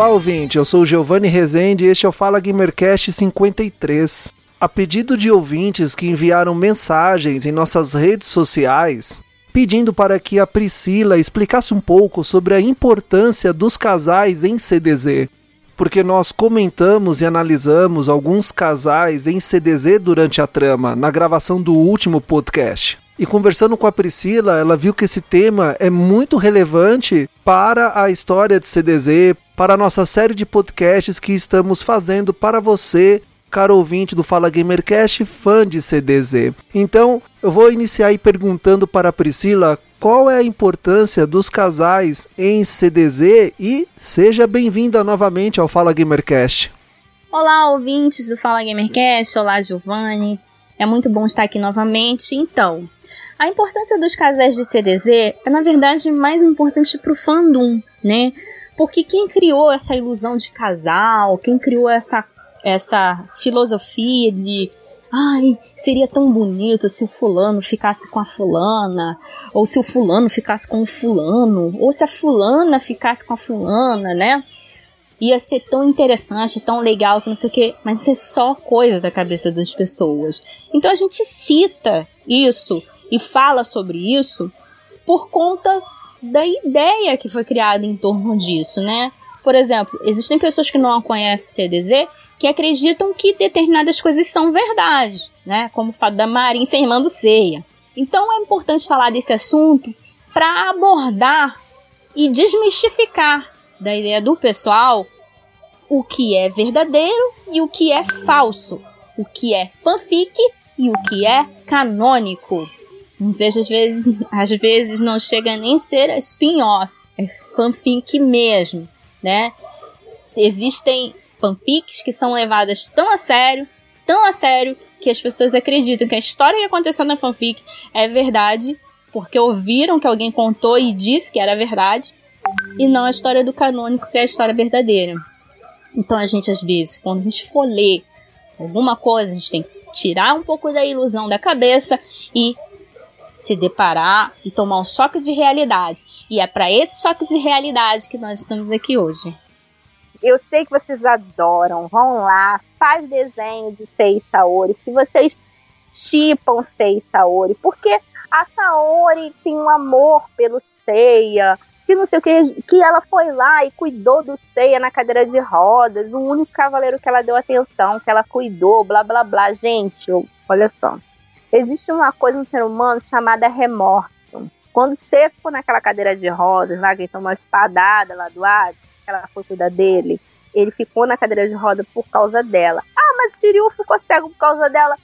Olá, ouvinte. Eu sou Giovanni Rezende e este é o Fala Gamercast 53. A pedido de ouvintes que enviaram mensagens em nossas redes sociais, pedindo para que a Priscila explicasse um pouco sobre a importância dos casais em CDZ. Porque nós comentamos e analisamos alguns casais em CDZ durante a trama, na gravação do último podcast. E conversando com a Priscila, ela viu que esse tema é muito relevante para a história de CDZ, para a nossa série de podcasts que estamos fazendo para você, caro ouvinte do Fala Gamercast, fã de CDZ. Então, eu vou iniciar aí perguntando para a Priscila qual é a importância dos casais em CDZ e seja bem-vinda novamente ao Fala Gamercast. Olá, ouvintes do Fala Gamercast. Olá, Giovanni. É muito bom estar aqui novamente. Então, a importância dos casais de CDZ é, na verdade, mais importante para o fandom, né? Porque quem criou essa ilusão de casal, quem criou essa, essa filosofia de ai, seria tão bonito se o fulano ficasse com a fulana, ou se o fulano ficasse com o fulano, ou se a fulana ficasse com a fulana, né? Ia ser tão interessante, tão legal, que não sei o quê, mas isso é só coisa da cabeça das pessoas. Então a gente cita isso e fala sobre isso por conta da ideia que foi criada em torno disso, né? Por exemplo, existem pessoas que não conhecem CDZ que acreditam que determinadas coisas são verdade, né? Como o fato da Marinha ser irmã do Ceia. Então é importante falar desse assunto para abordar e desmistificar da ideia do pessoal o que é verdadeiro e o que é falso, o que é fanfic e o que é canônico. Não seja, às vezes, às vezes não chega nem a ser spin-off, é fanfic mesmo, né? Existem fanfics que são levadas tão a sério, tão a sério, que as pessoas acreditam que a história que aconteceu na fanfic é verdade, porque ouviram que alguém contou e disse que era verdade, e não a história do canônico, que é a história verdadeira. Então a gente, às vezes, quando a gente for ler alguma coisa, a gente tem que tirar um pouco da ilusão da cabeça e se deparar e tomar um choque de realidade. E é para esse choque de realidade que nós estamos aqui hoje. Eu sei que vocês adoram, vão lá, faz desenho de Sei Saori, que vocês chipam Sei Saori, porque a Saori tem um amor pelo Seiya, que não sei o que, que ela foi lá e cuidou do Seiya na cadeira de rodas, o único cavaleiro que ela deu atenção, que ela cuidou, blá blá blá. Gente, olha só. Existe uma coisa no ser humano chamada remorso. Quando você ficou naquela cadeira de rodas, lá que tomou uma espadada lá do ar, ela foi cuidar dele, ele ficou na cadeira de roda por causa dela. Ah, mas o Shiryu ficou cego por causa dela?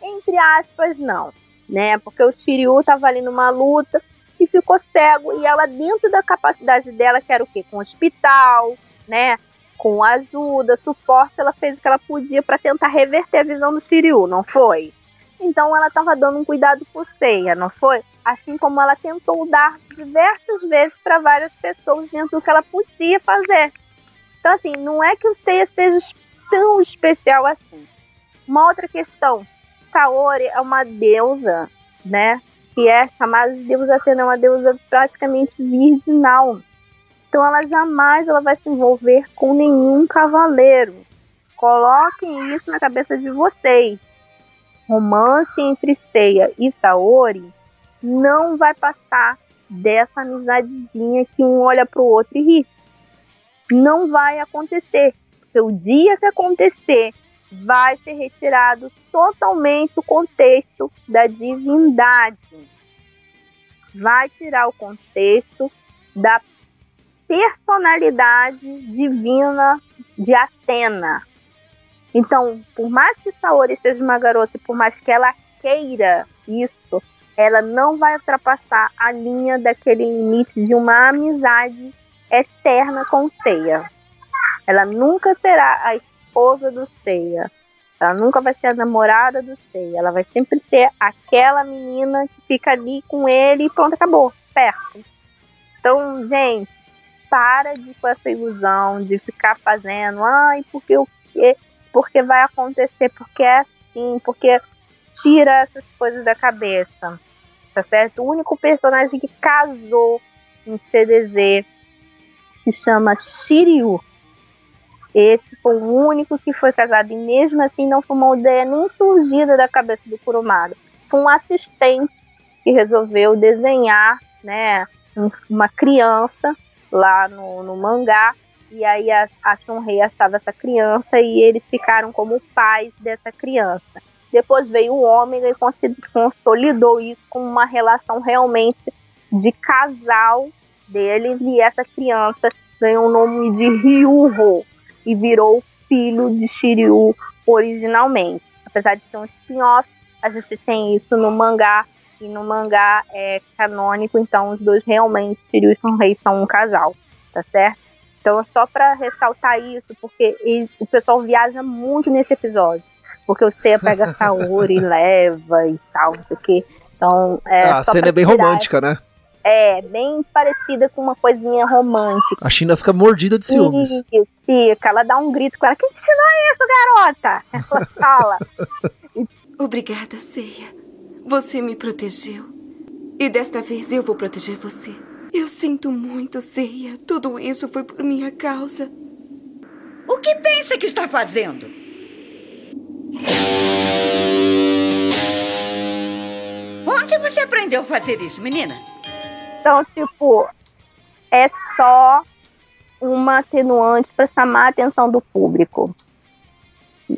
Entre aspas, não. Né? Porque o Shiryu tava ali numa luta e ficou cego. E ela, dentro da capacidade dela, que era o quê? Com hospital, né? Com ajuda, suporte, ela fez o que ela podia para tentar reverter a visão do Shiryu, não foi? Então ela estava dando um cuidado por ceia, não foi? Assim como ela tentou dar diversas vezes para várias pessoas dentro do que ela podia fazer. Então, assim, não é que o ceia seja tão especial assim. Uma outra questão: Kaori é uma deusa, né? Que é chamada de deusa Atena, é uma deusa praticamente virginal. Então, ela jamais ela vai se envolver com nenhum cavaleiro. Coloquem isso na cabeça de vocês romance entre Seiya e Saori não vai passar dessa amizadezinha que um olha pro outro e ri. Não vai acontecer. O dia que acontecer, vai ser retirado totalmente o contexto da divindade. Vai tirar o contexto da personalidade divina de Atena. Então, por mais que Saori seja uma garota e por mais que ela queira isso, ela não vai ultrapassar a linha daquele limite de uma amizade eterna com Seiya. Ela nunca será a esposa do Seiya. Ela nunca vai ser a namorada do Seiya. Ela vai sempre ser aquela menina que fica ali com ele e pronto, acabou. Certo. Então, gente, para de com essa ilusão de ficar fazendo, ai, porque o quê? Porque vai acontecer, porque é assim, porque tira essas coisas da cabeça. Tá certo? O único personagem que casou em CDZ se chama Shiryu. Esse foi o único que foi casado e mesmo assim não foi uma ideia nem surgida da cabeça do Kurumada. Foi um assistente que resolveu desenhar, né, uma criança lá no, no mangá e aí a, a Shunrei achava essa criança e eles ficaram como pais dessa criança. Depois veio o Ômega e consolidou isso com uma relação realmente de casal deles e essa criança ganhou o nome de Ryuho e virou filho de Shiryu originalmente. Apesar de ser um spin-off, a gente tem isso no mangá e no mangá é canônico, então os dois realmente, Shiryu e Shunrei, são um casal, tá certo? Então, só para ressaltar isso, porque ele, o pessoal viaja muito nesse episódio. Porque o Seiya pega a Saori e leva e tal, não sei o quê. Então, é, a cena é bem romântica, né? É, bem parecida com uma coisinha romântica. A China fica mordida de ciúmes. Isso, fica. Ela dá um grito com ela. Quem te ensinou isso, garota? Ela fala. Obrigada, Ceia. Você me protegeu. E desta vez eu vou proteger você. Eu sinto muito, Ceia. Tudo isso foi por minha causa. O que pensa que está fazendo? Onde você aprendeu a fazer isso, menina? Então, tipo, é só uma atenuante para chamar a atenção do público.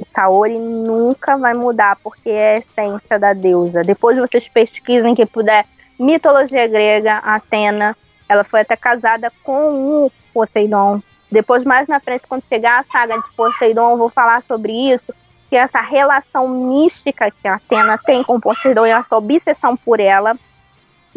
Saori nunca vai mudar porque é a essência da deusa. Depois vocês pesquisem que puder mitologia grega, Atena, ela foi até casada com o Poseidon. Depois, mais na frente, quando chegar a saga de Poseidon, eu vou falar sobre isso, que essa relação mística que a Atena tem com Poseidon e essa obsessão por ela,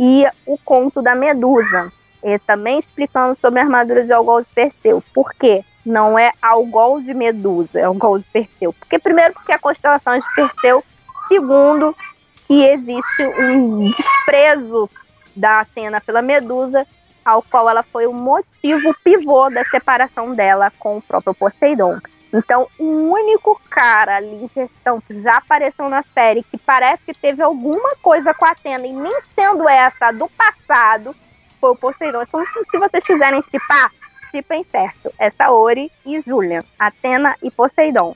e o conto da Medusa, e também explicando sobre a armadura de Algol de Perseu. Por quê? Não é Algol de Medusa, é Algol de Perseu. Porque primeiro porque a constelação de Perseu, segundo que existe um desprezo da Atena pela Medusa, ao qual ela foi o motivo pivô da separação dela com o próprio Poseidon. Então, o único cara ali em questão que já apareceu na série que parece que teve alguma coisa com a Atena e nem sendo essa do passado foi o Poseidon. Então, se vocês quiserem chipar, chipem certo. É Saori e Julian, Atena e Poseidon.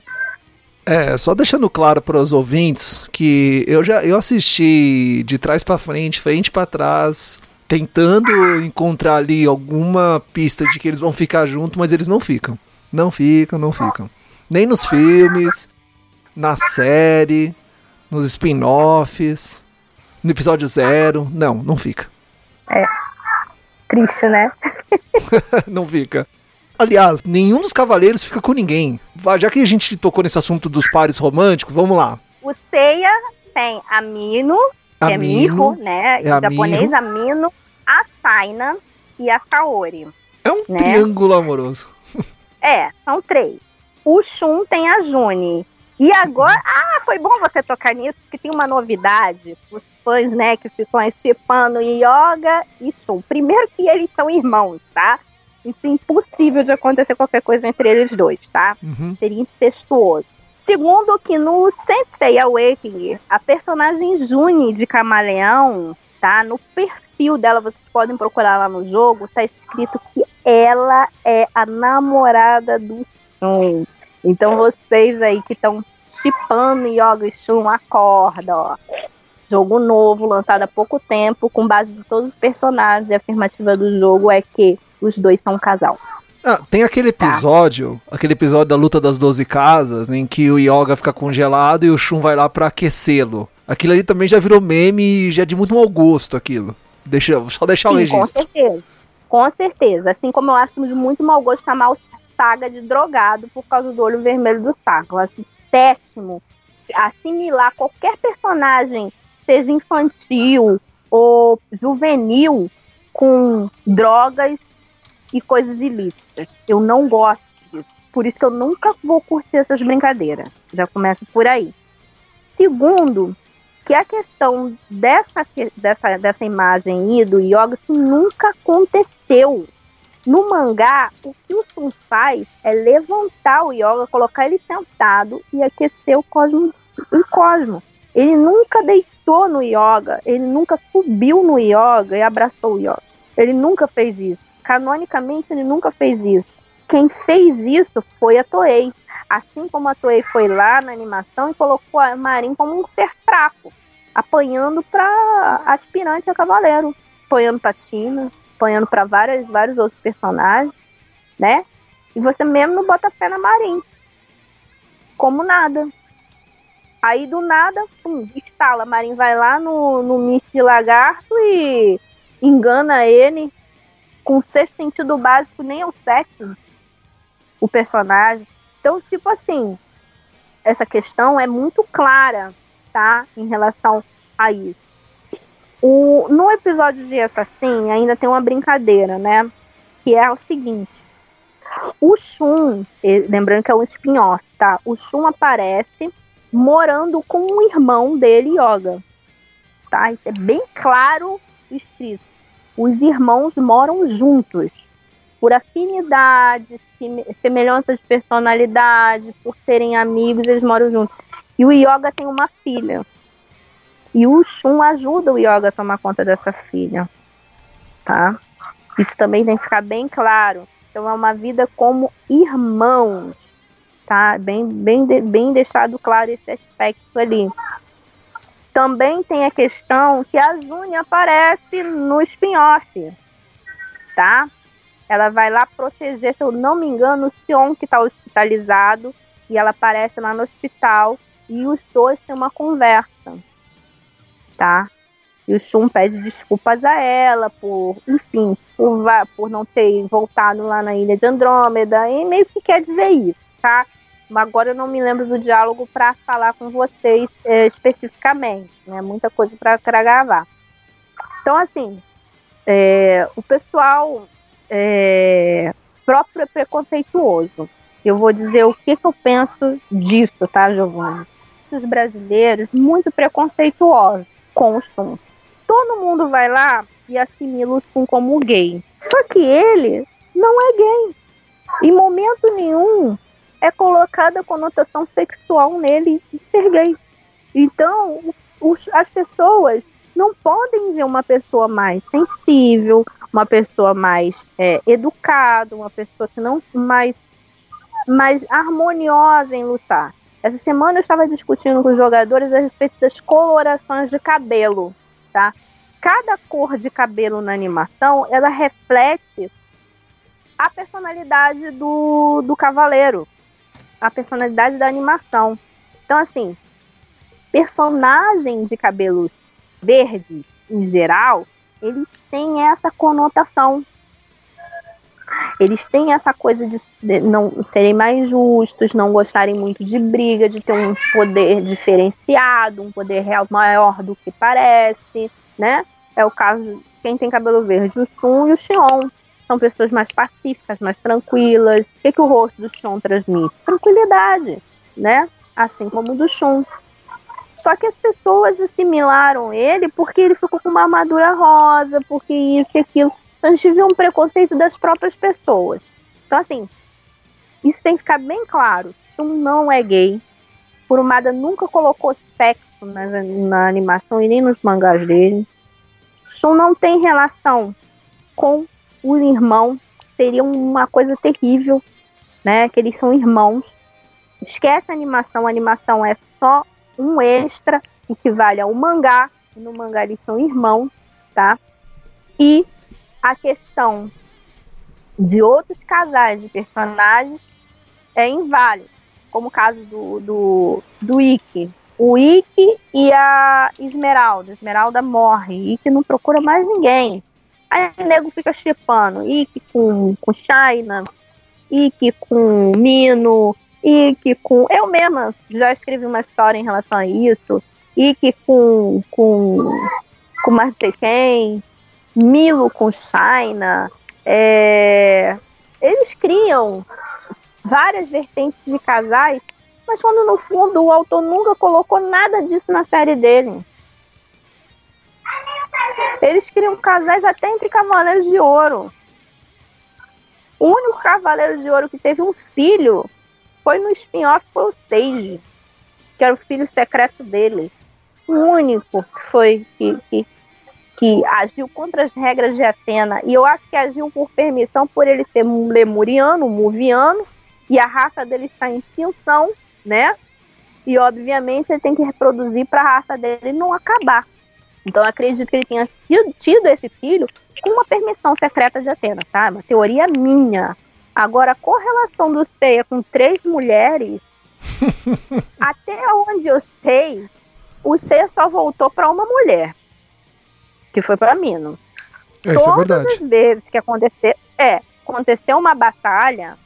É, só deixando claro para os ouvintes que eu já eu assisti de trás para frente, frente para trás, tentando encontrar ali alguma pista de que eles vão ficar juntos, mas eles não ficam. Não ficam, não ficam. Nem nos filmes, na série, nos spin-offs, no episódio zero. Não, não fica. É. Triste, né? não fica. Aliás, nenhum dos cavaleiros fica com ninguém. Já que a gente tocou nesse assunto dos pares românticos, vamos lá. O Seiya tem a Mino, que é Miho, né? É em japonês, a Mino, a Saina e a Saori. É um né? triângulo amoroso. É, são três. O Shun tem a Juni. E agora, ah, foi bom você tocar nisso, porque tem uma novidade. Os fãs, né, que ficam estipando Yoga e Shun. Primeiro que eles são irmãos, tá? Isso é impossível de acontecer qualquer coisa entre eles dois, tá? Uhum. Seria incestuoso. Segundo que no Sensei Awakening, a personagem Juni de Camaleão, tá? No perfil dela, vocês podem procurar lá no jogo, tá escrito que ela é a namorada do Shun. Então vocês aí que estão chipando Yoga e Shun, acorda, ó. Jogo novo, lançado há pouco tempo, com base em todos os personagens. E a afirmativa do jogo é que os dois são um casal. Ah, tem aquele tá. episódio, tá. aquele episódio da luta das 12 casas, em que o Yoga fica congelado e o Shun vai lá para aquecê-lo. Aquilo ali também já virou meme e já é de muito mau gosto aquilo. Deixa, só deixar Sim, o registro. Com certeza. Com certeza. Assim como eu acho de muito mau gosto chamar o Saga de drogado por causa do olho vermelho do Saga. Eu acho péssimo assimilar qualquer personagem, seja infantil ou juvenil, com drogas e coisas ilícitas. Eu não gosto disso. por isso que eu nunca vou curtir essas brincadeiras. Já começa por aí. Segundo, que a questão dessa, dessa, dessa imagem aí do yoga isso nunca aconteceu. No mangá, o que o Sun faz é levantar o yoga, colocar ele sentado e aquecer o cosmo em cosmo. Ele nunca deitou no yoga, ele nunca subiu no yoga e abraçou o yoga. Ele nunca fez isso. Canonicamente, ele nunca fez isso. Quem fez isso foi a Toei. Assim como a Toei foi lá na animação e colocou a Marin como um ser fraco, apanhando para aspirante a cavaleiro, apanhando para China, apanhando para vários outros personagens, né? E você mesmo não bota fé na Marin. Como nada. Aí do nada, pum, instala. A Marin vai lá no, no Mist de Lagarto e engana ele com o sexto sentido básico, nem é o sétimo, o personagem. Então, tipo assim, essa questão é muito clara, tá? Em relação a isso. O, no episódio de Assassin ainda tem uma brincadeira, né? Que é o seguinte: o Shun, lembrando que é um spin-off, tá? O Shun aparece morando com o irmão dele, Yoga. Tá? Isso é bem claro escrito. Os irmãos moram juntos. Por afinidade, semelhança de personalidade, por serem amigos, eles moram juntos. E o Yoga tem uma filha. E o Shun ajuda o Yoga a tomar conta dessa filha. Tá? Isso também tem que ficar bem claro. Então é uma vida como irmãos tá? Bem, bem, bem deixado claro esse aspecto ali. Também tem a questão que a Júnia aparece no spin-off, tá? Ela vai lá proteger, se eu não me engano, o Sion que está hospitalizado e ela aparece lá no hospital e os dois têm uma conversa, tá? E o Shun pede desculpas a ela por, enfim, por, por não ter voltado lá na ilha de Andrômeda e meio que quer dizer isso, tá? Agora eu não me lembro do diálogo para falar com vocês é, especificamente, né? Muita coisa para gravar. Então, assim, é, o pessoal é, próprio preconceituoso. Eu vou dizer o que, que eu penso disso, tá, Giovanni? Os brasileiros muito preconceituosos com o Shun. Todo mundo vai lá e assimila o Shun como gay. Só que ele não é gay. Em momento nenhum é colocada a conotação sexual nele de ser gay. Então, as pessoas não podem ver uma pessoa mais sensível, uma pessoa mais é, educada, uma pessoa que não mais, mais harmoniosa em lutar. Essa semana eu estava discutindo com os jogadores a respeito das colorações de cabelo, tá? Cada cor de cabelo na animação, ela reflete a personalidade do, do cavaleiro a personalidade da animação. Então, assim, personagem de cabelos verdes, em geral, eles têm essa conotação. Eles têm essa coisa de, não serem mais justos, não gostarem muito de briga, de ter um poder diferenciado, um poder real maior do que parece, né? É o caso quem tem cabelo verde, o Shun e o Xion são pessoas mais pacíficas, mais tranquilas. O que, que o rosto do Shun transmite? Tranquilidade, né? Assim como o do Shun. Só que as pessoas assimilaram ele porque ele ficou com uma armadura rosa, porque isso e aquilo. Então a gente viu um preconceito das próprias pessoas. Então, assim, isso tem que ficar bem claro. Shun não é gay. Kurumada nunca colocou sexo na, na animação e nem nos mangás dele. Shun não tem relação com o irmão seria uma coisa terrível, né? Que eles são irmãos. Esquece a animação, a animação é só um extra, equivale a um mangá, e no mangá eles são irmãos, tá? E a questão de outros casais de personagens é inválido, como o caso do, do, do Ikki. O Ikki e a Esmeralda. Esmeralda morre. Ikki não procura mais ninguém. Aí o nego fica chipando Ike com, com China, Ike com Mino, Ike com. Eu mesma já escrevi uma história em relação a isso. Ike com. com. com Martequem, Milo com China. É... Eles criam várias vertentes de casais, mas quando no fundo o autor nunca colocou nada disso na série dele. Eles criam casais até entre cavaleiros de ouro. O único cavaleiro de ouro que teve um filho foi no spin-off, foi o Sage, que era o filho secreto dele. O único que foi que, que, que agiu contra as regras de Atena. E eu acho que agiu por permissão por ele ser lemuriano, muviano, e a raça dele está em extinção, né? E obviamente ele tem que reproduzir para a raça dele não acabar. Então acredito que ele tenha tido esse filho com uma permissão secreta de Atena, tá? Uma teoria minha. Agora, a correlação do Seiya com três mulheres, até onde eu sei, o Seiya só voltou para uma mulher, que foi para Mino. É, isso Todas é verdade. as vezes que aconteceu, é, aconteceu uma batalha,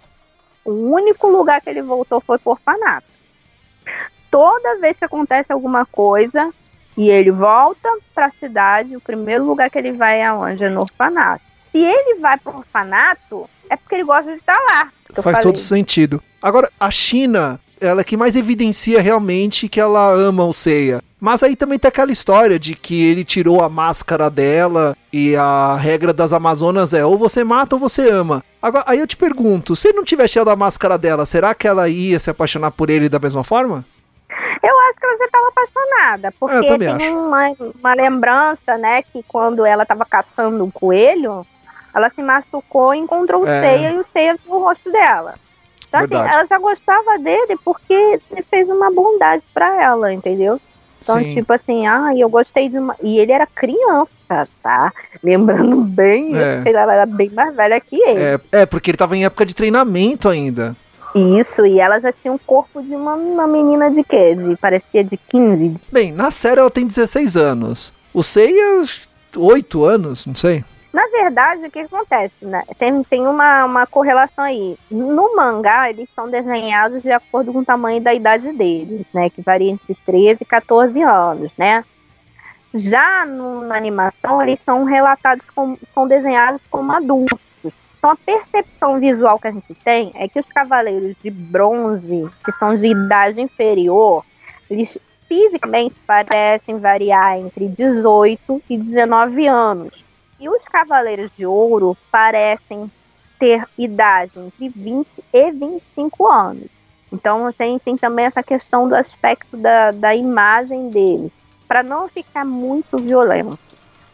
o único lugar que ele voltou foi por orfanato. Toda vez que acontece alguma coisa e ele volta para a cidade, o primeiro lugar que ele vai é aonde? É no orfanato. Se ele vai pro orfanato, é porque ele gosta de estar lá. que eu Faz todo sentido. Agora, a China, ela é que mais evidencia realmente que ela ama o Seiya. Mas aí também tem aquela história de que ele tirou a máscara dela e a regra das Amazonas é ou você mata ou você ama. Agora, aí eu te pergunto, se ele não tivesse tirado a máscara dela, será que ela ia se apaixonar por ele da mesma forma? Eu acho que ela já estava apaixonada, Eu porque tem uma, uma lembrança, né, que quando ela estava caçando um coelho, ela se machucou e encontrou o É. Seiya e o Seiya viu o rosto dela. Então, assim, ela já gostava dele porque ele fez uma bondade pra ela, entendeu? Então, Sim. tipo assim, ah, eu gostei de uma. E ele era criança, tá? Lembrando bem É. isso, que ela era bem mais velha que ele. É, é, porque ele tava em época de treinamento ainda. Isso, e ela já tinha um corpo de uma, uma menina de quê? De, parecia de 15. Bem, na série ela tem 16 anos. O Seiya, 8 anos, não sei. Na verdade, o que acontece? Né? Tem, tem uma, uma correlação aí. No mangá, eles são desenhados de acordo com o tamanho da idade deles, né? Que varia entre 13 e 14 anos, né? Já no- na animação, eles são relatados como. são desenhados como adultos. Então a percepção visual que a gente tem é que os cavaleiros de bronze, que são de idade inferior, eles fisicamente parecem variar entre 18 e 19 anos. E os Cavaleiros de Ouro parecem ter idade entre 20 e 25 anos. Então tem, tem também essa questão do aspecto da, da imagem deles, para não ficar muito violento.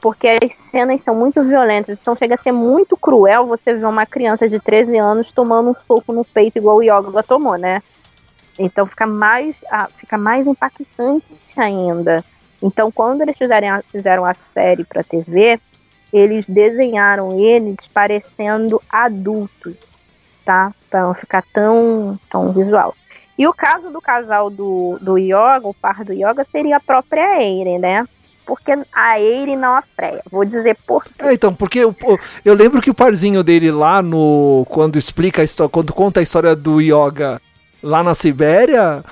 Porque as cenas são muito violentas, então chega a ser muito cruel você ver uma criança de 13 anos tomando um soco no peito igual o Yoga tomou, né? Então fica mais, fica mais impactante ainda. Então quando eles fizeram a série para TV, eles desenharam eles parecendo adultos, tá? Pra não ficar tão, tão visual. E o caso do casal do, do Yoga, o par do Yoga, seria a própria Eire, né? Porque a Eire não a Freya. Vou dizer por quê. É, então, porque eu, eu lembro que o parzinho dele lá no. Quando explica a história, quando conta a história do Yoga lá na Sibéria,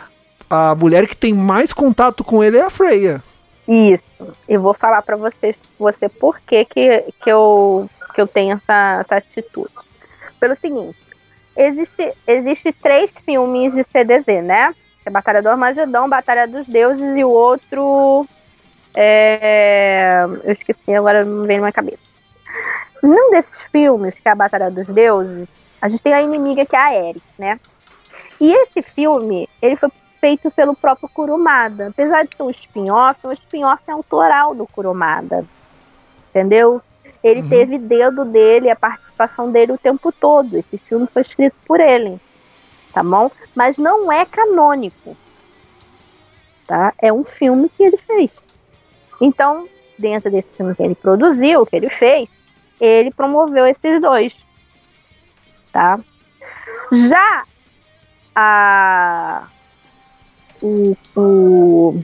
a mulher que tem mais contato com ele é a Freya. Isso. Eu vou falar para você, você por que, que, que, eu, que eu tenho essa, essa atitude. Pelo seguinte, existe, existe três filmes de CDZ, né? É Batalha do Armagedão, Batalha dos Deuses e o outro. É, eu esqueci, agora não vem na minha cabeça. Num desses filmes, que é a Batalha dos Deuses, a gente tem a inimiga que é a Eris, né? E esse filme, ele foi feito pelo próprio Kurumada. Apesar de ser um spin-off, o spin-off é autoral do Kurumada. Entendeu? Ele Uhum. teve dedo dele, a participação dele o tempo todo. Esse filme foi escrito por ele. Tá bom? Mas não é canônico. Tá? É um filme que ele fez. Então, dentro desse filme que ele produziu, que ele fez, ele promoveu esses dois. Tá? Já a o, o-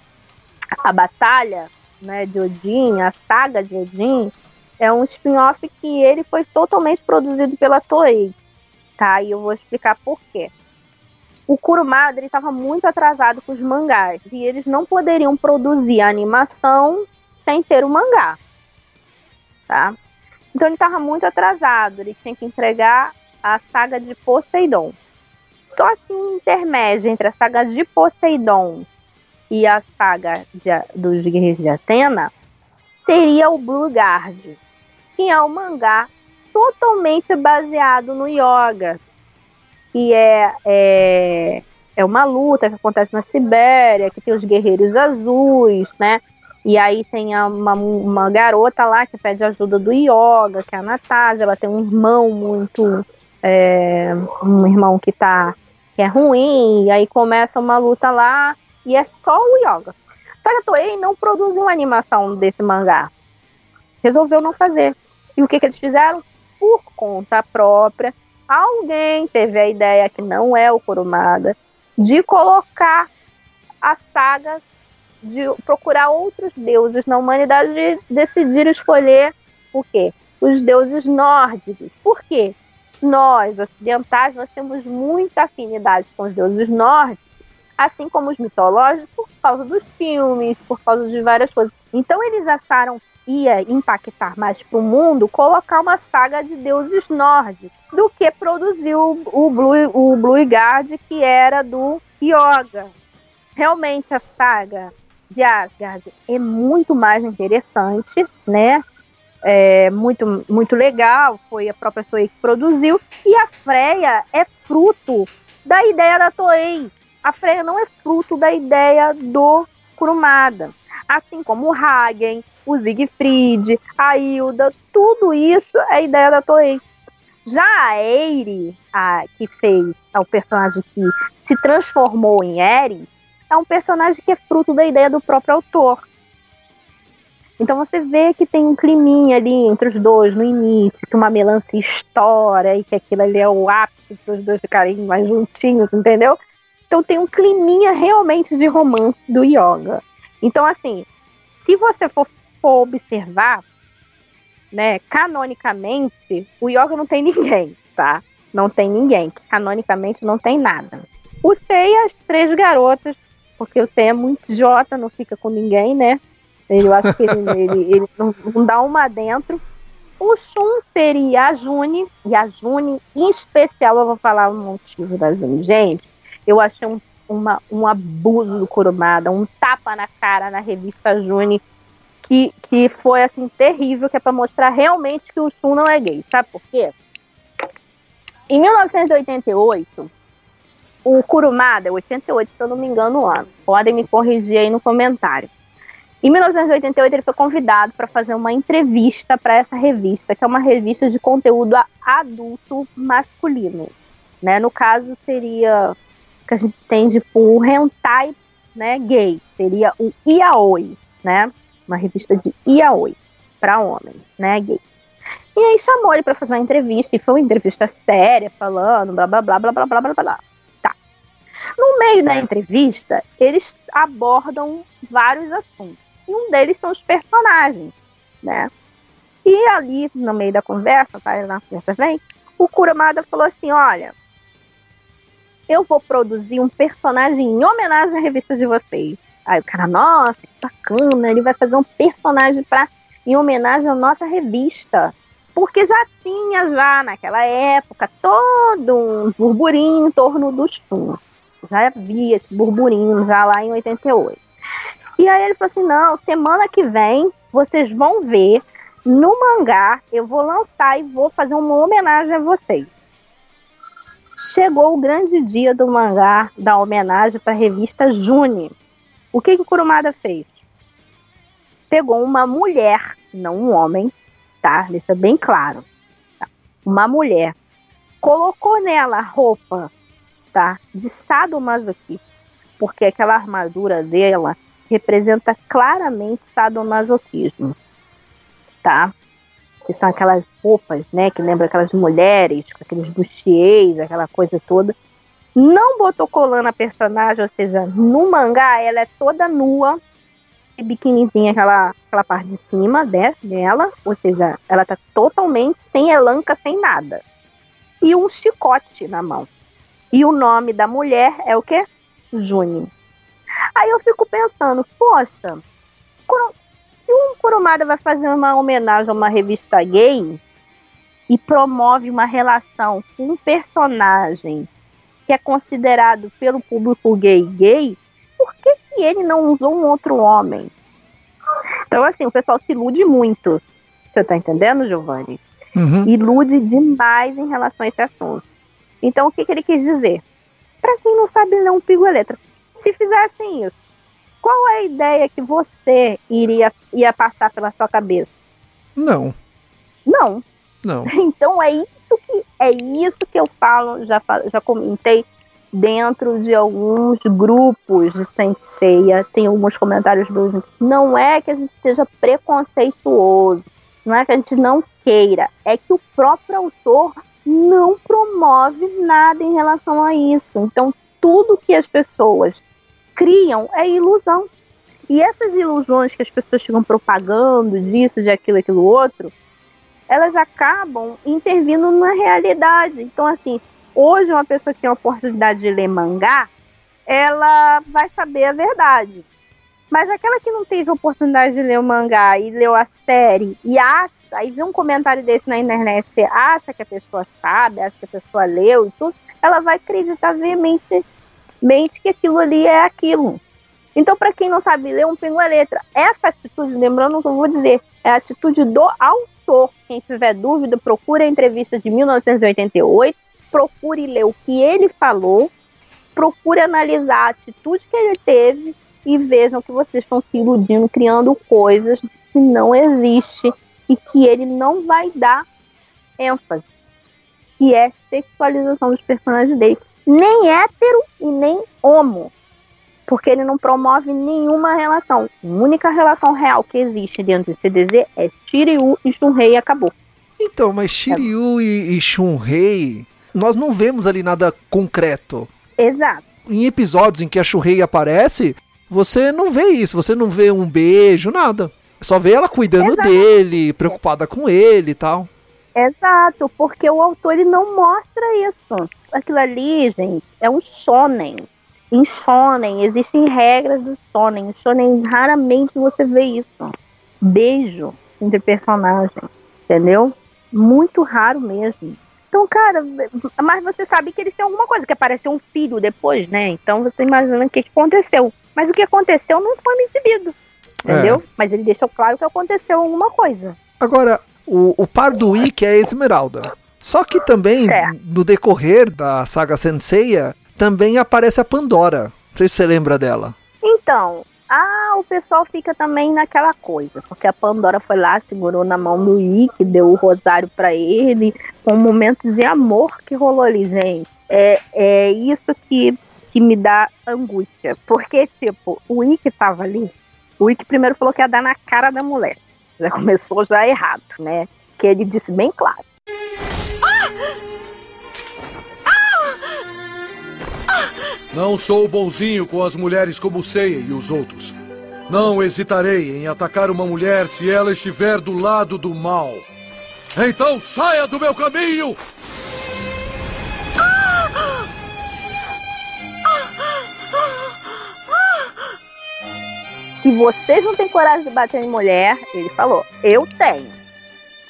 a batalha né, de Odin, a saga de Odin, é um spin-off que ele foi totalmente produzido pela Toei, tá? E eu vou explicar por quê. O Kurumada estava muito atrasado com os mangás e eles não poderiam produzir a animação sem ter o mangá, tá? Então ele estava muito atrasado, ele tinha que entregar a saga de Poseidon. Só que um intermédio entre a saga de Poseidon e a saga de, dos Guerreiros de Atena seria o Blue Guard, que é um mangá totalmente baseado no yoga, que é, é, é uma luta que acontece na Sibéria, que tem os guerreiros azuis, né? E aí tem uma, uma garota lá que pede ajuda do yoga, que é a Natasha, ela tem um irmão muito. É, um irmão que tá. Que é ruim, e aí começa uma luta lá, e é só o yoga. Só que a Toei não produziu uma animação desse mangá. Resolveu não fazer. E o que, que eles fizeram? Por conta própria, alguém teve a ideia, que não é o Kurumada, de colocar a saga, de procurar outros deuses na humanidade e decidir escolher o quê? Os deuses nórdicos. Por quê? Nós, ocidentais, nós temos muita afinidade com os deuses nórdicos, assim como os mitológicos, por causa dos filmes, por causa de várias coisas. Então eles acharam ia impactar mais para o mundo colocar uma saga de deuses nórdicos do que produzir o, o, Blue, o Blue Guard, que era do Yoga. Realmente a saga de Asgard é muito mais interessante, né? É muito, muito legal, foi a própria Toei que produziu, e a Freya é fruto da ideia da Toei. A Freya não é fruto da ideia do Kurumada. Assim como o Hagen, o Siegfried, a Hilda, tudo isso é ideia da Toei. Já a Eire, a, que fez é o personagem que se transformou em Eris, é um personagem que é fruto da ideia do próprio autor. Então você vê que tem um climinha ali entre os dois no início, que uma melancia estoura e que aquilo ali é o ápice para os dois ficarem mais juntinhos, entendeu? Então tem um climinha realmente de romance do yoga. Então, assim, se você for for observar, né, canonicamente, o yoga não tem ninguém, tá? Não tem ninguém, canonicamente não tem nada. O Sei as três garotas, porque o Sei é muito idiota, não fica com ninguém, né? Eu acho que ele, ele, ele não, dá uma dentro. O Shun seria a June, e a June, em especial, eu vou falar o motivo da June. Gente, eu achei um, uma, um abuso do Kurumada, um tapa na cara na revista June que, que foi assim terrível, que é para mostrar realmente que o Shun não é gay. Sabe por quê? Em 1988, o Kurumada, 88, se eu não me engano o ano, podem me corrigir aí no comentário. Em 1988, ele foi convidado para fazer uma entrevista para essa revista, que é uma revista de conteúdo adulto masculino. Né? No caso, seria que a gente tem tipo o hentai né, gay, seria o yaoi, né? uma revista de yaoi para homens, né, gay. E aí chamou ele para fazer uma entrevista, e foi uma entrevista séria, falando blá blá blá blá blá blá blá blá. Tá. No meio da entrevista, eles abordam vários assuntos. E um deles são os personagens, né? E ali, no meio da conversa, tá? Na conversa vem, o Kuramada falou assim: olha, eu vou produzir um personagem em homenagem à revista de vocês. Aí o cara, nossa, que bacana, ele vai fazer um personagem para em homenagem à nossa revista. Porque já tinha já naquela época todo um burburinho em torno dos Shun. Já havia esse burburinho já lá em 88. E aí ele falou assim: não, semana que vem vocês vão ver no mangá, eu vou lançar e vou fazer uma homenagem a vocês. Chegou o grande dia do mangá, da homenagem para a revista Juni. O que, que o Kurumada fez? Pegou uma mulher, não um homem, tá? Deixa bem claro. Tá? Uma mulher. Colocou nela roupa, tá? De sadomasoquista. Porque aquela armadura dela representa claramente sadomasoquismo, tá? Que são aquelas roupas, né? Que lembram aquelas mulheres aqueles bustiers, aquela coisa toda não botou colã na personagem, ou seja, no mangá ela é toda nua, e biquinizinha, aquela, aquela parte de cima né, dela, ou seja, ela tá totalmente sem elanca, sem nada. E um chicote na mão. E o nome da mulher é o quê? Juni. Aí eu fico pensando, poxa, se um Kurumada vai fazer uma homenagem a uma revista gay e promove uma relação com um personagem que é considerado pelo público gay gay, por que, que ele não usou um outro homem? Então, assim, o pessoal se ilude muito. Você tá entendendo, Giovanni? Uhum. Ilude demais em relação a esse assunto. Então, o que, que ele quis dizer? Para quem não sabe ler um pigo letra, se fizessem isso, qual é a ideia que você iria ia passar pela sua cabeça? Não, Não. não. Então é isso que é isso que eu falo, já já comentei dentro de alguns grupos de Senseia, tem alguns comentários meus. Não é que a gente seja preconceituoso, não é que a gente não queira, é que o próprio autor não promove nada em relação a isso. Então tudo que as pessoas criam é ilusão. E essas ilusões que as pessoas ficam propagando disso, de aquilo, aquilo outro, elas acabam intervindo na realidade. Então, assim, hoje uma pessoa que tem a oportunidade de ler mangá, ela vai saber a verdade. Mas aquela que não teve a oportunidade de ler o mangá e leu a série e acha, aí vê um comentário desse na internet, você acha que a pessoa sabe, acha que a pessoa leu e tudo, ela vai acreditar veementemente que aquilo ali é aquilo. Então, para quem não sabe ler, um pingo a letra. Essa atitude, lembrando o que eu vou dizer, é a atitude do autor. Quem tiver dúvida, procure a entrevista de 1988, procure ler o que ele falou, procure analisar a atitude que ele teve e vejam que vocês estão se iludindo, criando coisas que não existe e que ele não vai dar ênfase, que é sexualização dos personagens dele. Nem hétero e nem homo porque ele não promove nenhuma relação. A única relação real que existe dentro do CDZ é Shiryu e Shunrei e acabou. Então, mas Shiryu e, e Shunrei, nós não vemos ali nada concreto. Exato. Em episódios em que a Shunrei aparece, você não vê isso, você não vê um beijo, nada. Só vê ela cuidando Exato. dele, preocupada com ele e tal. Exato, porque o autor ele não mostra isso. Aquilo ali, gente, é um shonen. Em shonen, existem regras do shonen. Em shonen, raramente você vê isso. Beijo entre personagens, entendeu? Muito raro mesmo. Então, cara, mas você sabe que eles têm alguma coisa, que apareceu um filho depois, né? Então você imagina o que aconteceu. Mas o que aconteceu não foi exibido, entendeu? Mas ele deixou claro que aconteceu alguma coisa. Agora, o, o par do Ikki é a Esmeralda. Só que também, Certo. no decorrer da saga Senseiya, também aparece a Pandora. Não sei se você lembra dela. Então, ah, o pessoal fica também naquela coisa, porque a Pandora foi lá, segurou na mão do Ikki, deu o rosário pra ele, com momentos de amor que rolou ali, gente. É, é isso que, que me dá angústia, porque, tipo, o Ikki tava ali, o Ikki primeiro falou que ia dar na cara da mulher, já começou já errado, né? Que ele disse bem claro. Não sou bonzinho com as mulheres como Seiya e os outros. Não hesitarei em atacar uma mulher se ela estiver do lado do mal. Então saia do meu caminho! Se vocês não têm coragem de bater em mulher, ele falou, eu tenho.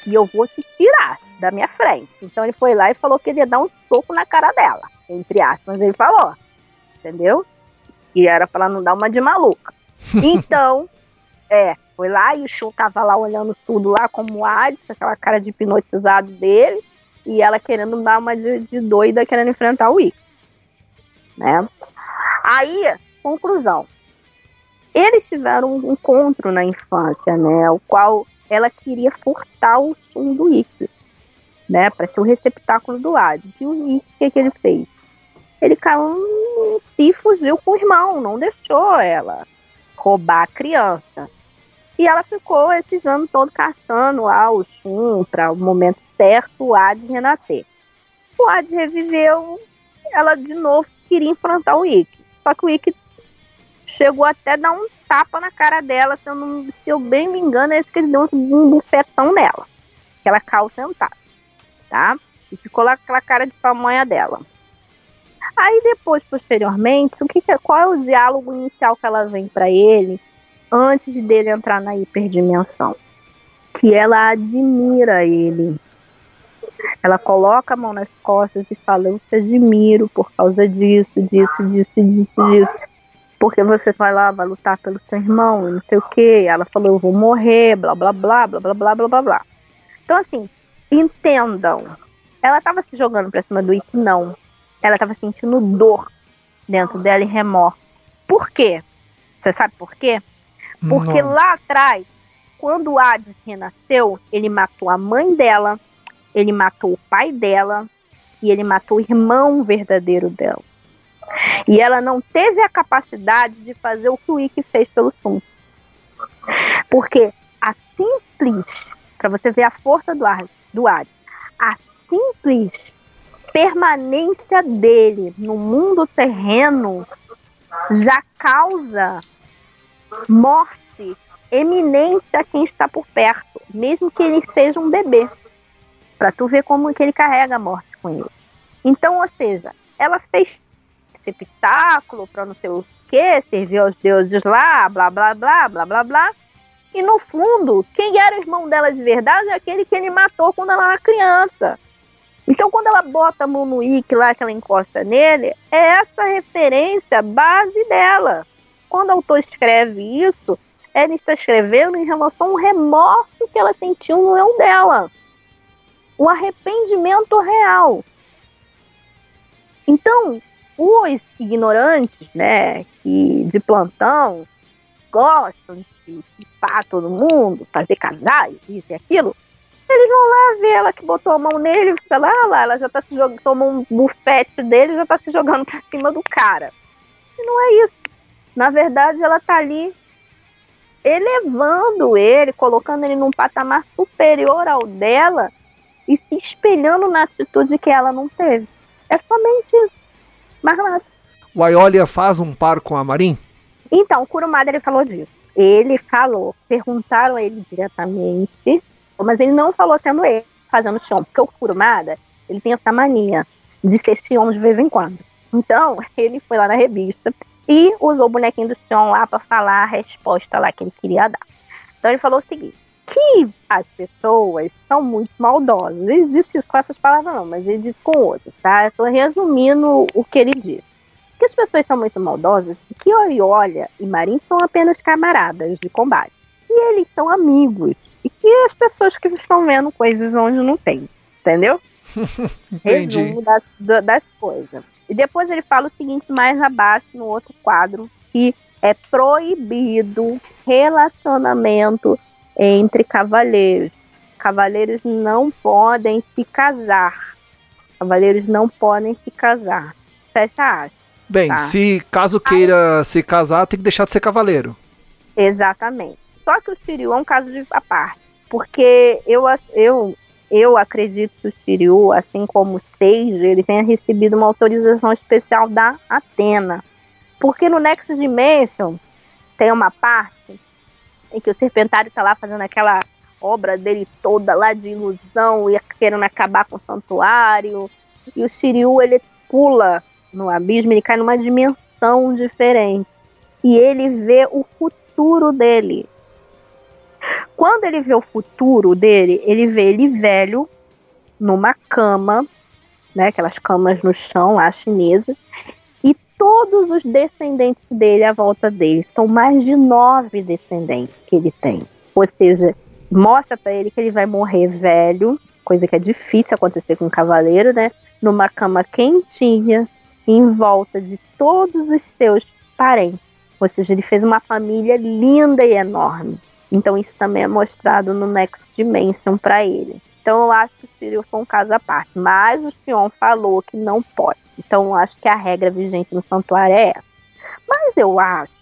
E eu vou te tirar da minha frente. Então ele foi lá e falou que ele ia dar um soco na cara dela. Entre aspas, ele falou. Entendeu? E era pra ela não dar uma de maluca. Então, é, foi lá e o Shun tava lá olhando tudo lá como o Hades, com aquela cara de hipnotizado dele. E ela querendo dar uma de, de doida, querendo enfrentar o Ikki. Né? Aí, conclusão eles tiveram um encontro na infância, né? O qual ela queria furtar o Shun do Ikki, né? Para ser o receptáculo do Hades. E o Ikki, o que, que ele fez? Ele caiu si fugiu com o irmão, não deixou ela roubar a criança. E ela ficou esses anos todos caçando lá o Shun para o momento certo o Hades renascer. O Hades reviveu, ela de novo queria enfrentar o Ikki. Só que o Ikki chegou até dar um tapa na cara dela, se eu, não, se eu bem me engano, é isso que ele deu um bufetão nela. Que ela caiu sentada, tá? E ficou lá aquela cara de pamonha dela. Aí depois, posteriormente, o que, que qual é o diálogo inicial que ela vem para ele antes dele entrar na hiperdimensão? Que ela admira ele. Ela coloca a mão nas costas e fala: Eu te admiro por causa disso, disso, disso, disso, disso. Porque você vai lá, vai lutar pelo seu irmão, não sei o que. Ela falou: Eu vou morrer, blá, blá, blá, blá, blá, blá, blá, blá, blá. Então, assim, entendam. Ela estava se jogando pra cima do Ikki? Não. Ela estava sentindo dor dentro dela e remorso. Por quê? Você sabe por quê? Porque Não. lá atrás, quando o Hades renasceu, ele matou a mãe dela, ele matou o pai dela e ele matou o irmão verdadeiro dela. E ela não teve a capacidade de fazer o que o Ikki fez pelo Sun. Porque a simples, para você ver a força do Hades, do Hades, a simples permanência dele no mundo terreno já causa morte eminente a quem está por perto, mesmo que ele seja um bebê. Para tu ver como que ele carrega a morte com ele. Então, ou seja, ela fez esse espetáculo para não sei o que, serviu aos deuses lá, blá blá blá, blá blá blá. E no fundo, quem era o irmão dela de verdade é aquele que ele matou quando ela era criança. Então, quando ela bota a mão no Ikki lá, que ela encosta nele, é essa referência base dela. Quando o autor escreve isso, ele está escrevendo em relação ao remorso que ela sentiu no eu dela. O arrependimento real. Então, os ignorantes, né, que de plantão gostam de chipar todo mundo, fazer casais, isso e aquilo, eles vão lá ver ela que botou a mão nele e fica lá, "Ah lá, ela já tá se jogando, tomou um bufete dele e já tá se jogando pra cima do cara. E não é isso. Na verdade, ela tá ali elevando ele, colocando ele num patamar superior ao dela e se espelhando na atitude que ela não teve. É somente isso. Mais nada. O Aiolia faz um par com a Marin? Então, o Kurumada ele falou disso. Ele falou, perguntaram a ele diretamente, mas ele não falou sendo ele fazendo chão, porque o Kurumada, ele tem essa mania de ser Sion de vez em quando. Então, ele foi lá na revista e usou o bonequinho do Sion lá para falar a resposta lá que ele queria dar. Então, ele falou o seguinte: que as pessoas são muito maldosas. Ele disse isso com essas palavras, não, mas ele disse com outras, tá? Eu resumindo o que ele disse. Que as pessoas são muito maldosas, que Oiolia e Marin são apenas camaradas de combate. E eles são amigos. E que as pessoas que estão vendo coisas onde não tem. Entendeu? Entendi. Resumo das, da- das coisas. E depois ele fala o seguinte mais abaixo no outro quadro, que é proibido relacionamento entre cavaleiros. Cavaleiros não podem se casar. Cavaleiros não podem se casar. Fecha aspas. Bem, Tá. se caso queira se casar, tem que deixar de ser cavaleiro. Exatamente. Só que o Shiryu é um caso de à parte. Porque eu, eu, eu acredito que o Shiryu, assim como o Sage, ele tenha recebido uma autorização especial da Atena. Porque no Nexus Dimension tem uma parte em que o Serpentário tá lá fazendo aquela obra dele toda lá de ilusão e querendo acabar com o santuário. E o Shiryu, ele pula no abismo, ele cai numa dimensão diferente. E ele vê o futuro dele. Quando ele vê o futuro dele, ele vê ele velho, numa cama, né, aquelas camas no chão lá chinesa, e todos os descendentes dele à volta dele. São mais de nove descendentes que ele tem. Ou seja, mostra pra ele que ele vai morrer velho, coisa que é difícil acontecer com um cavaleiro, né? Numa cama quentinha, em volta de todos os seus parentes. Ou seja, ele fez uma família linda e enorme. Então isso também é mostrado no Next Dimension para ele. Então eu acho que o Cyril foi um caso à parte. Mas o Sion falou que não pode. Então eu acho que a regra vigente no santuário é essa. Mas eu acho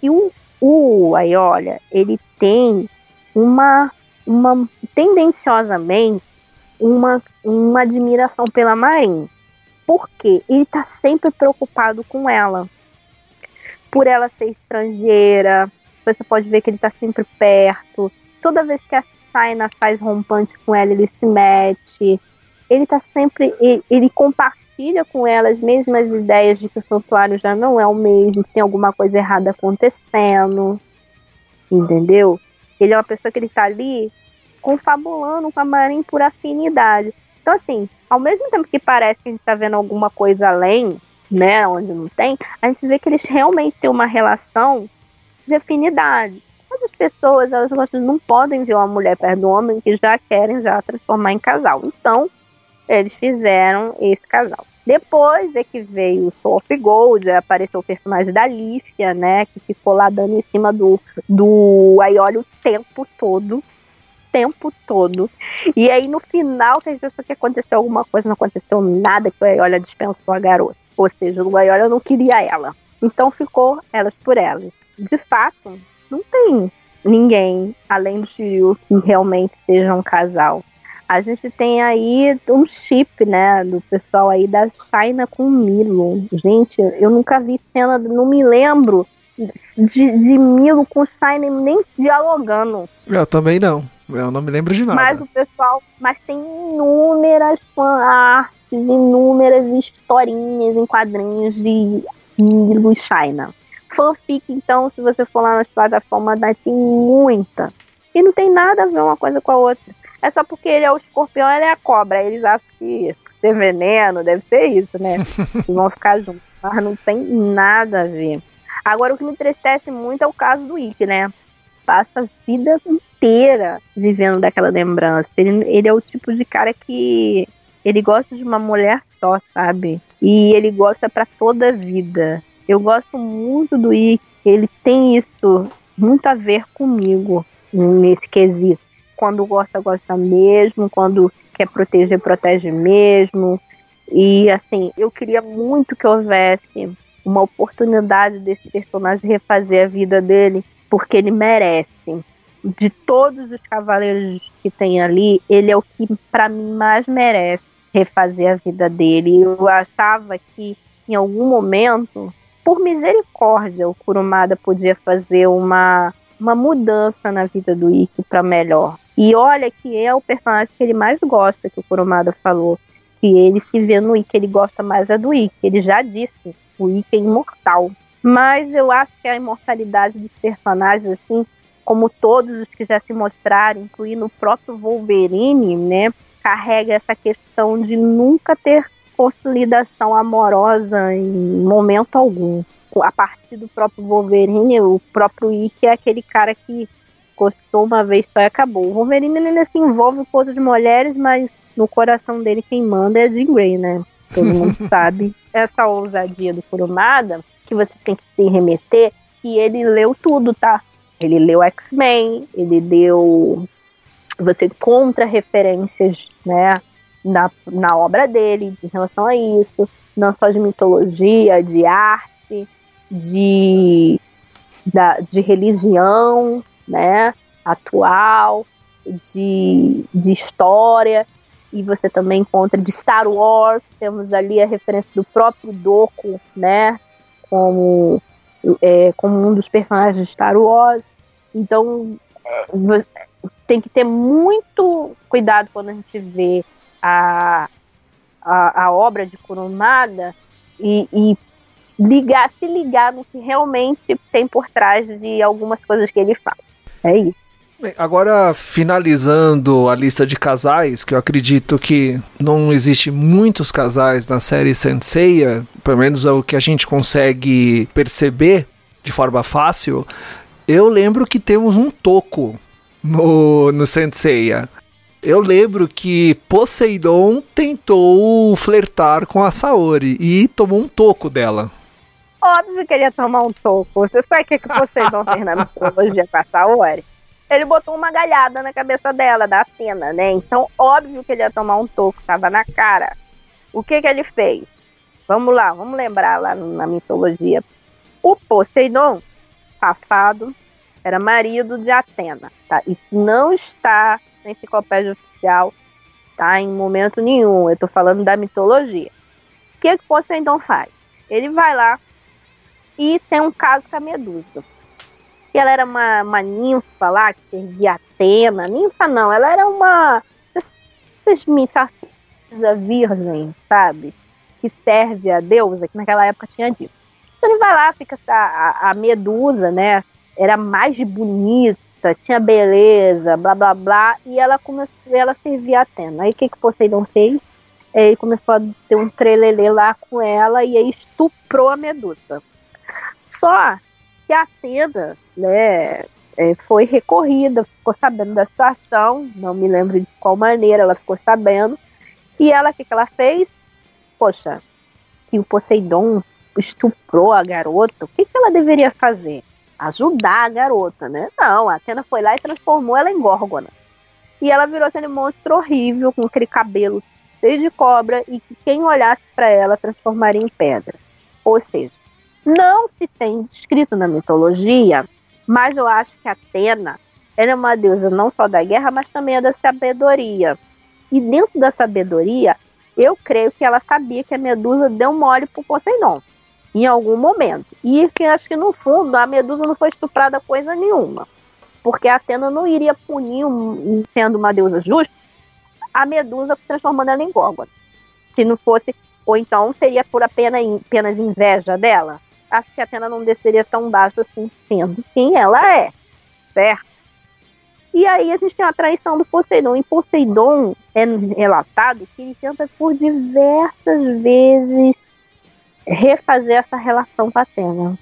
que o, o Aiolia, ele tem uma, uma tendenciosamente uma, uma admiração pela Marin. Porque ele tá sempre preocupado com ela. Por ela ser estrangeira, você pode ver que ele tá sempre perto. Toda vez que a Saina faz rompante com ela, ele se mete. Ele tá sempre. Ele, ele compartilha com ela as mesmas ideias de que o santuário já não é o mesmo, que tem alguma coisa errada acontecendo. Entendeu? Ele é uma pessoa que ele tá ali confabulando com a Marin por afinidade. Então, assim, ao mesmo tempo que parece que a gente está vendo alguma coisa além, né, onde não tem, a gente vê que eles realmente têm uma relação de afinidade. As pessoas, elas não podem ver uma mulher perto do homem que já querem já transformar em casal. Então, eles fizeram esse casal. Depois é que veio o Soul of Gold, apareceu o personagem da Lífia, né? Que ficou lá dando em cima do, do Aioli o tempo todo. Tempo todo. E aí no final, que pensou que aconteceu alguma coisa, não aconteceu nada, que o Aioli dispensou a garota. Ou seja, o Aioli não queria ela. Então ficou elas por elas. De fato, não tem ninguém, além do Shiryu, que realmente seja um casal a gente tem aí um chip, né, do pessoal aí da China com Milo. Gente, eu nunca vi cena, não me lembro de, de Milo com China nem dialogando. Eu também não. Eu não me lembro de nada. Mas o pessoal, mas tem inúmeras fanarts, inúmeras historinhas em quadrinhos de Milo e China. Fanfic, então, se você for lá nas plataformas, tem muita. E não tem nada a ver uma coisa com a outra é só porque ele é o escorpião ele é a cobra. Eles acham que ter veneno deve ser isso, né? e vão ficar juntos. Mas não tem nada a ver. Agora, o que me entristece muito é o caso do Ike, né? Passa a vida inteira vivendo daquela lembrança. Ele, ele é o tipo de cara que ele gosta de uma mulher só, sabe? E ele gosta para toda a vida. Eu gosto muito do Ike. Ele tem isso muito a ver comigo nesse quesito quando gosta, gosta mesmo, quando quer proteger, protege mesmo. E assim, eu queria muito que houvesse uma oportunidade desse personagem refazer a vida dele, porque ele merece. De todos os cavaleiros que tem ali, ele é o que para mim mais merece refazer a vida dele. Eu achava que em algum momento, por misericórdia, o Kurumada podia fazer uma, uma mudança na vida do Ikki para melhor. E olha que é o personagem que ele mais gosta, que o Kurumada falou. Que ele se vê no Ikki, ele gosta mais é do Ikki. Ele já disse, o Ikki é imortal. Mas eu acho que a imortalidade dos personagens, assim, como todos os que já se mostraram, incluindo o próprio Wolverine, né, carrega essa questão de nunca ter consolidação amorosa em momento algum. A partir do próprio Wolverine, o próprio Ikki é aquele cara que gostou uma vez só e acabou. O Wolverine ainda se envolve com outras mulheres, mas no coração dele quem manda é a Jean Grey, né? Todo mundo sabe. Essa ousadia do Kurumada, que vocês têm que se remeter, que ele leu tudo, tá? Ele leu X-Men, ele deu. Você encontra referências, né? Na, na obra dele em relação a isso, não só de mitologia, de arte, de, da, de religião, né, atual, de, de história, e você também encontra de Star Wars, temos ali a referência do próprio Doku, né, como, é, como um dos personagens de Star Wars. Então, você tem que ter muito cuidado quando a gente vê a, a, a obra de Kurumada e, e ligar, se ligar no que realmente tem por trás de algumas coisas que ele fala. É isso. Agora, finalizando a lista de casais, que eu acredito que não existe muitos casais na série Senseiya, pelo menos é o que a gente consegue perceber de forma fácil, eu lembro que temos um toco no, no Senseiya. Eu lembro que Poseidon tentou flertar com a Saori e tomou um toco dela. Óbvio que ele ia tomar um toco. Você sabe o que, que Poseidon fez na mitologia com a Saori? Ele botou uma galhada na cabeça dela, da cena, né? Então, óbvio que ele ia tomar um toco, tava na cara. O que que ele fez? Vamos lá, vamos lembrar lá na mitologia. O Poseidon, safado, era marido de Atena, tá? Isso não está na enciclopédia oficial, tá? Em momento nenhum. Eu tô falando da mitologia. O que que Poseidon faz? Ele vai lá, e tem um caso com a Medusa. E ela era uma, uma ninfa lá, que servia Atena. Ninfa não, ela era uma. Essas missas da virgem, sabe? Que serve a deusa, que naquela época tinha disso. Então ele vai lá, fica a, a Medusa, né? Era mais bonita, bonita, tinha beleza, blá blá blá, e ela começou, ela servia a Atena. Aí o que que Poseidon fez? Ele começou a ter um trelelê lá com ela e aí estuprou a Medusa. Só que a Atena, né, é, foi recorrida, ficou sabendo da situação, não me lembro de qual maneira ela ficou sabendo, e ela, o que, que ela fez? Poxa, se o Poseidon estuprou a garota, o que, que ela deveria fazer? Ajudar a garota, né? Não, a Atena foi lá e transformou ela em Górgona. E ela virou aquele monstro horrível, com aquele cabelo cheio de cobra, e que quem olhasse para ela transformaria em pedra. Ou seja, não se tem descrito na mitologia, mas eu acho que Atena era é uma deusa não só da guerra, mas também é da sabedoria. E dentro da sabedoria, eu creio que ela sabia que a Medusa deu mole pro Poseidon em algum momento. E que acho que no fundo a Medusa não foi estuprada coisa nenhuma. Porque a Atena não iria punir, sendo uma deusa justa, a Medusa transformando ela em Górgona. Se não fosse, ou então seria por apenas, apenas inveja dela. Acho que a Atena não desceria tão baixo assim, sendo quem ela é, certo? E aí a gente tem a traição do Poseidon. Em Poseidon é relatado que ele tenta por diversas vezes refazer essa relação com a Atena.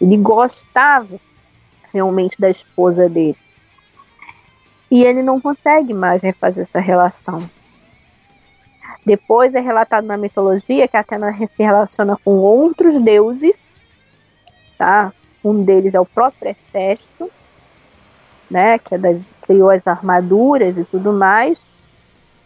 Ele gostava realmente da esposa dele. E ele não consegue mais refazer essa relação. Depois é relatado na mitologia que a Atena se relaciona com outros deuses, tá? Um deles é o próprio Hefesto, né, que é da, criou as armaduras e tudo mais,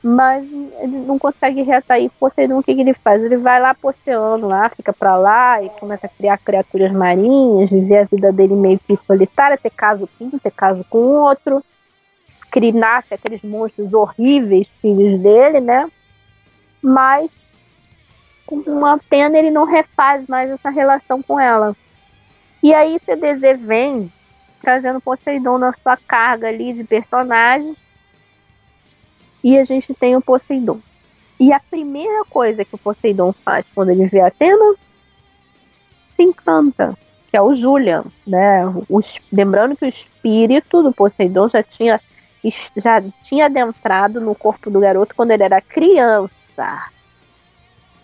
mas ele não consegue reatrair Poseidon. O que, que ele faz? Ele vai lá pro oceano, lá, fica para lá e começa a criar criaturas marinhas, viver a vida dele meio que solitária, ter caso com um, ter caso com outro, criar nasce aqueles monstros horríveis, filhos dele, né? Mas com uma pena ele não refaz mais essa relação com ela. E aí CDZ vem trazendo Poseidon na sua carga ali de personagens. E a gente tem o Poseidon. E a primeira coisa que o Poseidon faz quando ele vê Atena se encanta, que é o Julian, né? O, lembrando que o espírito do Poseidon já tinha já tinha adentrado no corpo do garoto quando ele era criança.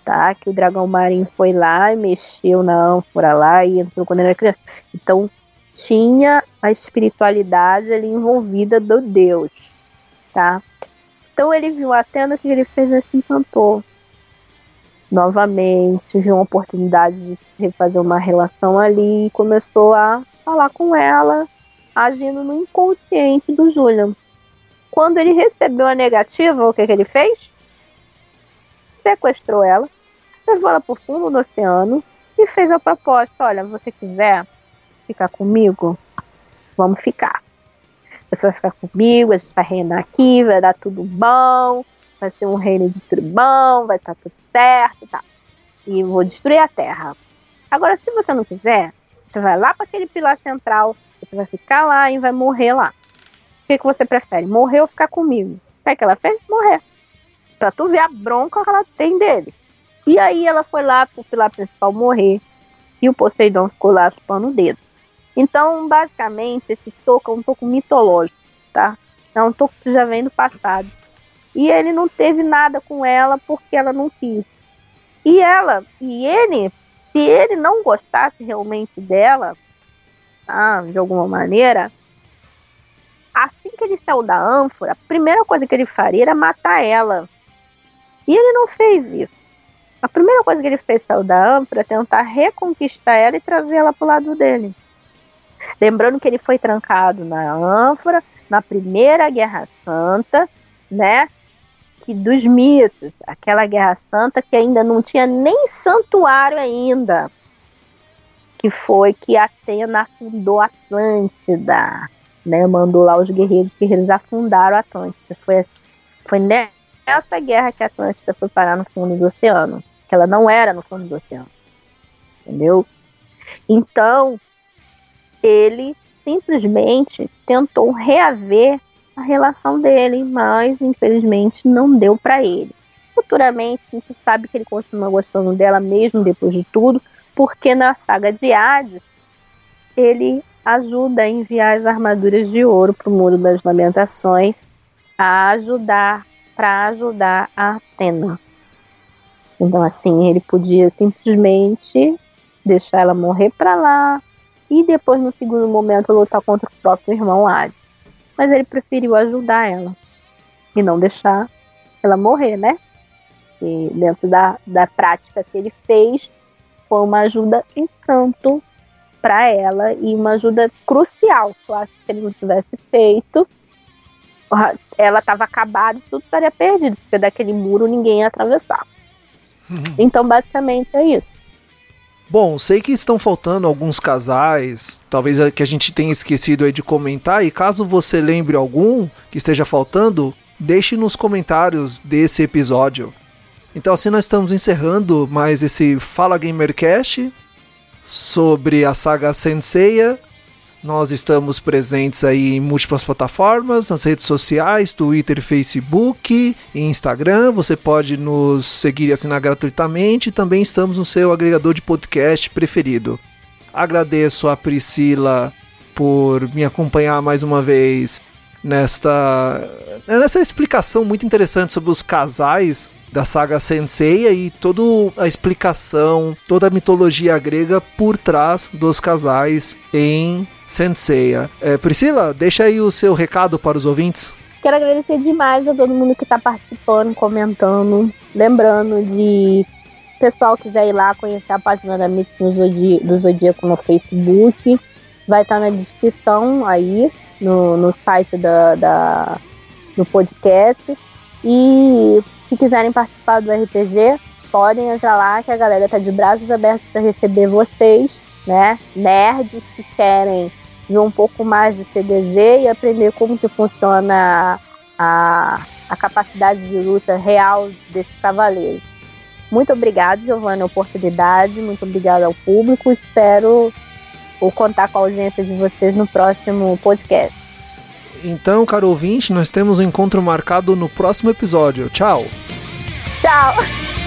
Tá? Que o dragão marinho foi lá e mexeu na ânfora lá e entrou quando ele era criança. Então, tinha a espiritualidade ali envolvida do Deus, tá? Então ele viu a Atena que ele fez assim, encantou. Novamente, viu uma oportunidade de refazer uma relação ali e começou a falar com ela, agindo no inconsciente do Julian. Quando ele recebeu a negativa, o que, que ele fez? Sequestrou ela, levou ela para o fundo do oceano e fez a proposta: olha, você quiser, ficar comigo? Vamos ficar. Você vai ficar comigo, a gente vai reinar aqui, vai dar tudo bom, vai ser um reino de bom, vai estar tá tudo certo, tá? E vou destruir a terra. Agora, se você não quiser, você vai lá para aquele pilar central, você vai ficar lá e vai morrer lá. O que, que você prefere? Morrer ou ficar comigo? O que ela fez? Morrer. Pra tu ver a bronca que ela tem dele. E aí ela foi lá pro pilar principal morrer. E o Poseidon ficou lá chupando o dedo. Então, basicamente, esse toco é um toco mitológico, tá? É um toco que já vem do passado. E ele não teve nada com ela porque ela não quis. E ela, e ele, se ele não gostasse realmente dela, tá, de alguma maneira, assim que ele saiu da ânfora, a primeira coisa que ele faria era matar ela. E ele não fez isso. A primeira coisa que ele fez saiu da ânfora é tentar reconquistar ela e trazer ela para o lado dele. Lembrando que ele foi trancado na ânfora, na Primeira Guerra Santa, né? Que dos mitos, aquela Guerra Santa que ainda não tinha nem santuário ainda, que foi que Atena afundou Atlântida, né? Mandou lá os guerreiros, os guerreiros afundaram Atlântida. Foi, foi nessa guerra que Atlântida foi parar no fundo do oceano, que ela não era no fundo do oceano, entendeu? Então, ele simplesmente tentou reaver a relação dele, mas infelizmente não deu para ele. Futuramente a gente sabe que ele continua gostando dela mesmo depois de tudo, porque na saga de Hades ele ajuda a enviar as armaduras de ouro para o Muro das Lamentações a ajudar, para ajudar a Atena. Então, assim, ele podia simplesmente deixar ela morrer para lá e depois, no segundo momento, lutar contra o próprio irmão Hades. Mas ele preferiu ajudar ela e não deixar ela morrer, né? E dentro da, da prática que ele fez, foi uma ajuda em tanto para ela e uma ajuda crucial. Eu acho que se ele não tivesse feito, ela estava acabada e tudo estaria perdido, porque daquele muro ninguém ia atravessar. Uhum. Então, basicamente é isso. Bom, sei que estão faltando alguns casais, talvez que a gente tenha esquecido aí de comentar, e caso você lembre algum que esteja faltando, deixe nos comentários desse episódio. Então assim nós estamos encerrando mais esse Fala Gamercast sobre a saga Senseiya. Nós estamos presentes aí em múltiplas plataformas, nas redes sociais, Twitter, Facebook e Instagram. Você pode nos seguir e assinar gratuitamente. Também estamos no seu agregador de podcast preferido. Agradeço a Priscila por me acompanhar mais uma vez nesta nessa explicação muito interessante sobre os casais da saga Senseiya e toda a explicação, toda a mitologia grega por trás dos casais em Senseiya. É, Priscila, deixa aí o seu recado para os ouvintes. Quero agradecer demais a todo mundo que está participando, comentando. Lembrando de pessoal quiser ir lá conhecer a página da Mix do Zodíaco no Facebook. Vai estar tá na descrição aí, no, no site da, da, do podcast. E se quiserem participar do RPG, podem entrar lá que a galera tá de braços abertos para receber vocês, né? Nerds que querem ver um pouco mais de CDZ e aprender como que funciona a, a capacidade de luta real desse cavaleiro. Muito obrigado, Giovanna, a oportunidade, muito obrigado ao público. Espero contar com a audiência de vocês no próximo podcast. Então, caro ouvinte, nós temos um encontro marcado no próximo episódio. Tchau! Tchau!